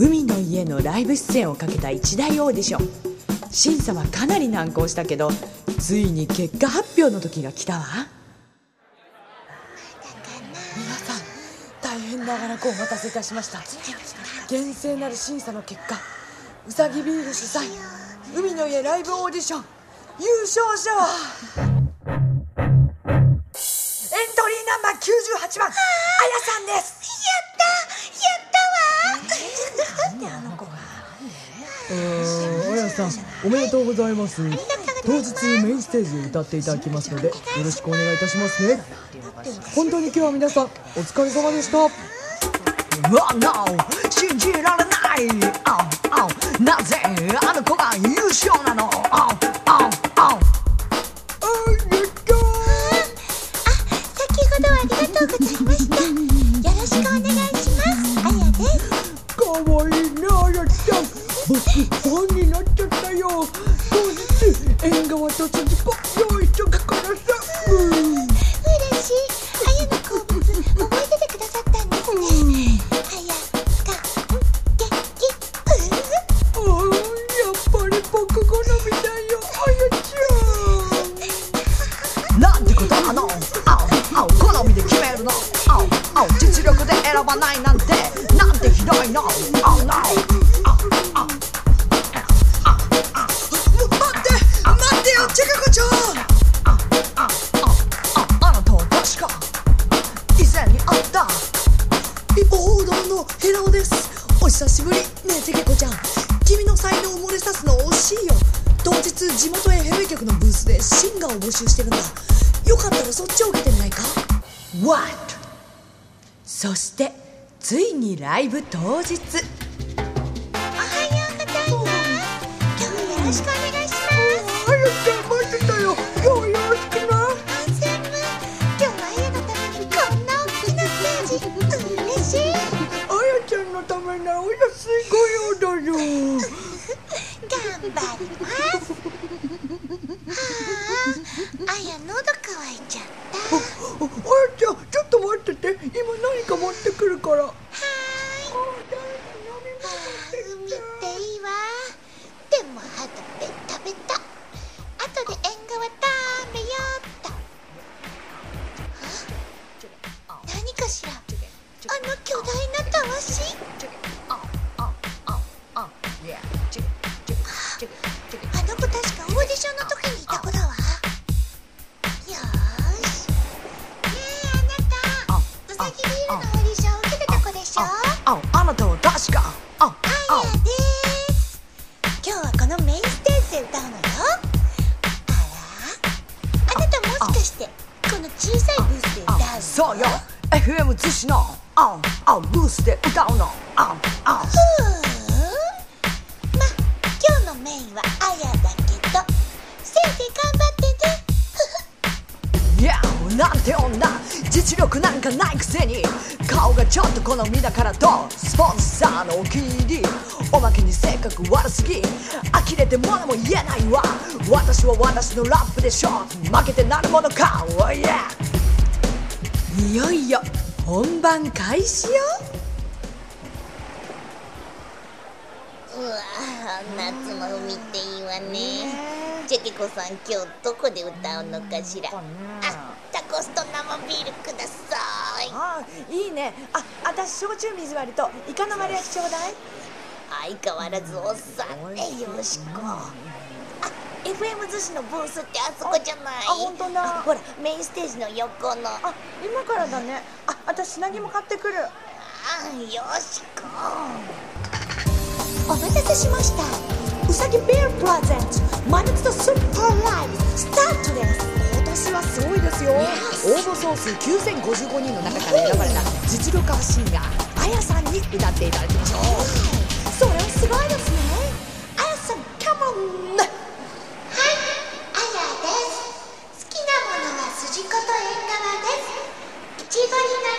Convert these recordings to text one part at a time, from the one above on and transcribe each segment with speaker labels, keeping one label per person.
Speaker 1: 海の家のライブ出演をかけた一大オーディション。審査はかなり難航したけどついに結果発表の時が来たわ。皆さん大変長らくお待たせいたしました。厳正なる審査の結果うさぎビール主催海の家ライブオーディション優勝者はエントリーナンバー98番あやさんです
Speaker 2: さんおめでとうございます。当日メインステージで歌っていただきますのでよろしくお願いいたしますね。本当に今日は皆さんお疲れ様でした。
Speaker 3: うわ no 信じられない。ああなぜあの子が優勝なの？あああ
Speaker 4: 先ほどはありがとうございました。よろしくお願いします。あやです。
Speaker 2: かわいいねあやちゃん。僕ファンにな縁側と筋子用意しとくからさうん。
Speaker 4: 嬉しいあやの好物覚えててくださったん。ですねうん。あやかん。げき
Speaker 2: あーやっぱり僕好みだよあやちゃん。
Speaker 3: なん。てことなのああ好みで決めるのああ実力で選ばないなん。てなん。てひどいのあ no 地元へヘベ局のブースでシンガーを募集してるんだ。よかったらそっちを受けてみないか
Speaker 1: ？What? そしてついにライブ当日。
Speaker 4: おはようございます。今日はよろしくお願いします
Speaker 2: あ
Speaker 4: あや喉乾いちゃった。は
Speaker 2: ああやちゃん
Speaker 3: そうよ。FM 逗子のああブースで歌うの。ああ
Speaker 4: ふーん。ま今日のメインはあやだけど。先生頑張ってね。
Speaker 3: いやなんて女。実力なんかないくせに。顔がちょっと好みだからとスポンサーのお気に入り。おまけに性格悪すぎ。呆れて物も言えないわ。私は私のラップでしょ。負けてなるものか。Oh yeah
Speaker 1: いよいよ本番開始よ。
Speaker 4: うわ夏の海っていいわね。ジェケコさん今日どこで歌うのかしら？あタコスと生ビールください。
Speaker 1: あいいね。あ私焼酎水割りとイカの丸焼きちょうだい。
Speaker 4: 相変わらずおっさんねよしこ。あ FM 寿司のブースってあそこじゃない？
Speaker 1: あ本当だ。
Speaker 4: ほらメインステージの横の。あ
Speaker 1: あ今からだね。あ私品着も買ってくる。
Speaker 4: よしこお待たせしました。うさぎビールプレゼント。真夏のスーパーライブスタートです。
Speaker 1: 今年はすごいですよ。応募総数9055人の中から選ばれた実力派シンガーあやさんに歌っていただきましょう。
Speaker 4: それはすごいですね。あやさんカモンりとりになる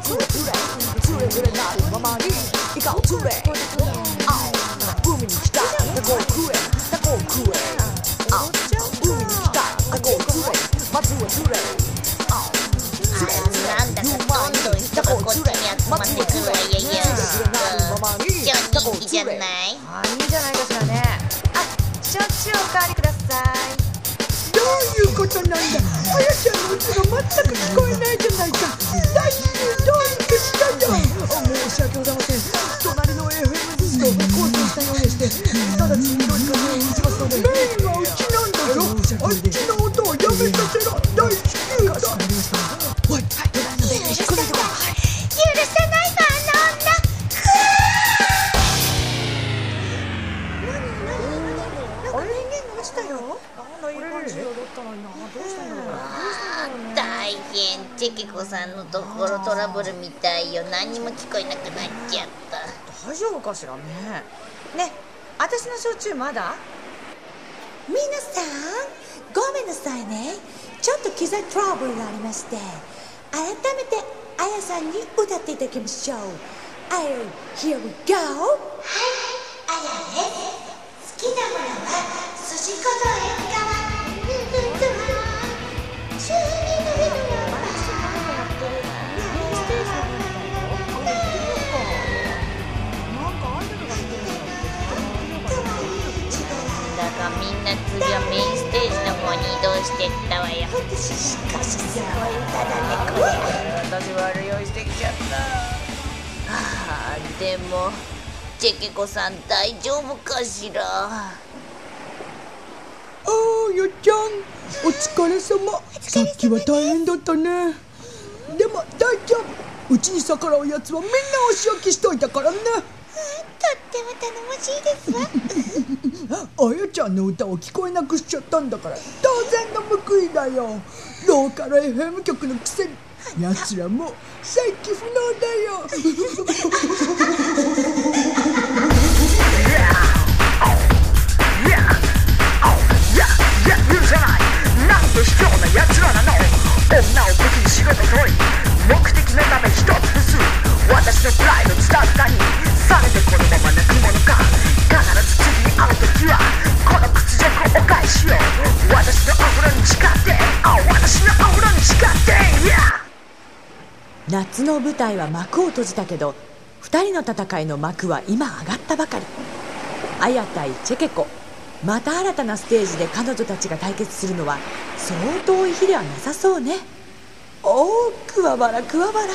Speaker 3: つれつれつれつれなるままにイカをつれあ海に来たタコを食えタコを食えあ海に来たタコを食えまずはつれあつれつれ
Speaker 4: なん。だかどん。どん。人がこっちに集まってくるわよよ超人気じゃない
Speaker 5: あいいん。じゃないかしらねあ焼酎おかわりください
Speaker 2: どういうことなん。だあやちが全く聞こえ変
Speaker 4: チェケコさんのところトラブルみたいよ。何にも聞こえなくなっちゃった。
Speaker 5: 大丈夫かしらね。ね私の焼酎まだ？
Speaker 4: 皆さんごめんなさいね。ちょっと機材トラブルがありまして。改めてあやさんに歌っていただきましょう。I here we go. はいあやです好きなものは筋子と縁側な次はメインステージの方に移動してったわよ。しかしすごい歌だねこれ
Speaker 5: 私悪酔いしてきちゃった。
Speaker 4: あーでもチェケコさん大丈夫かしら？
Speaker 2: あーやちゃんお疲れ様。さっきは大変だったね。でも大丈夫。うちに逆らうやつはみんなお仕置きしといたからね。
Speaker 4: とっても頼もしいですわ
Speaker 2: あやちゃんの歌を聞こえなくしちゃったんだから当然の報いだよ。ローカル FM 局のくせに。奴らも再起不能だよ。
Speaker 1: 夏の舞台は幕を閉じたけど2人の戦いの幕は今上がったばかり。アヤ対チェケコまた新たなステージで彼女たちが対決するのは相当遠い日ではなさそうね。おおくわばらくわばら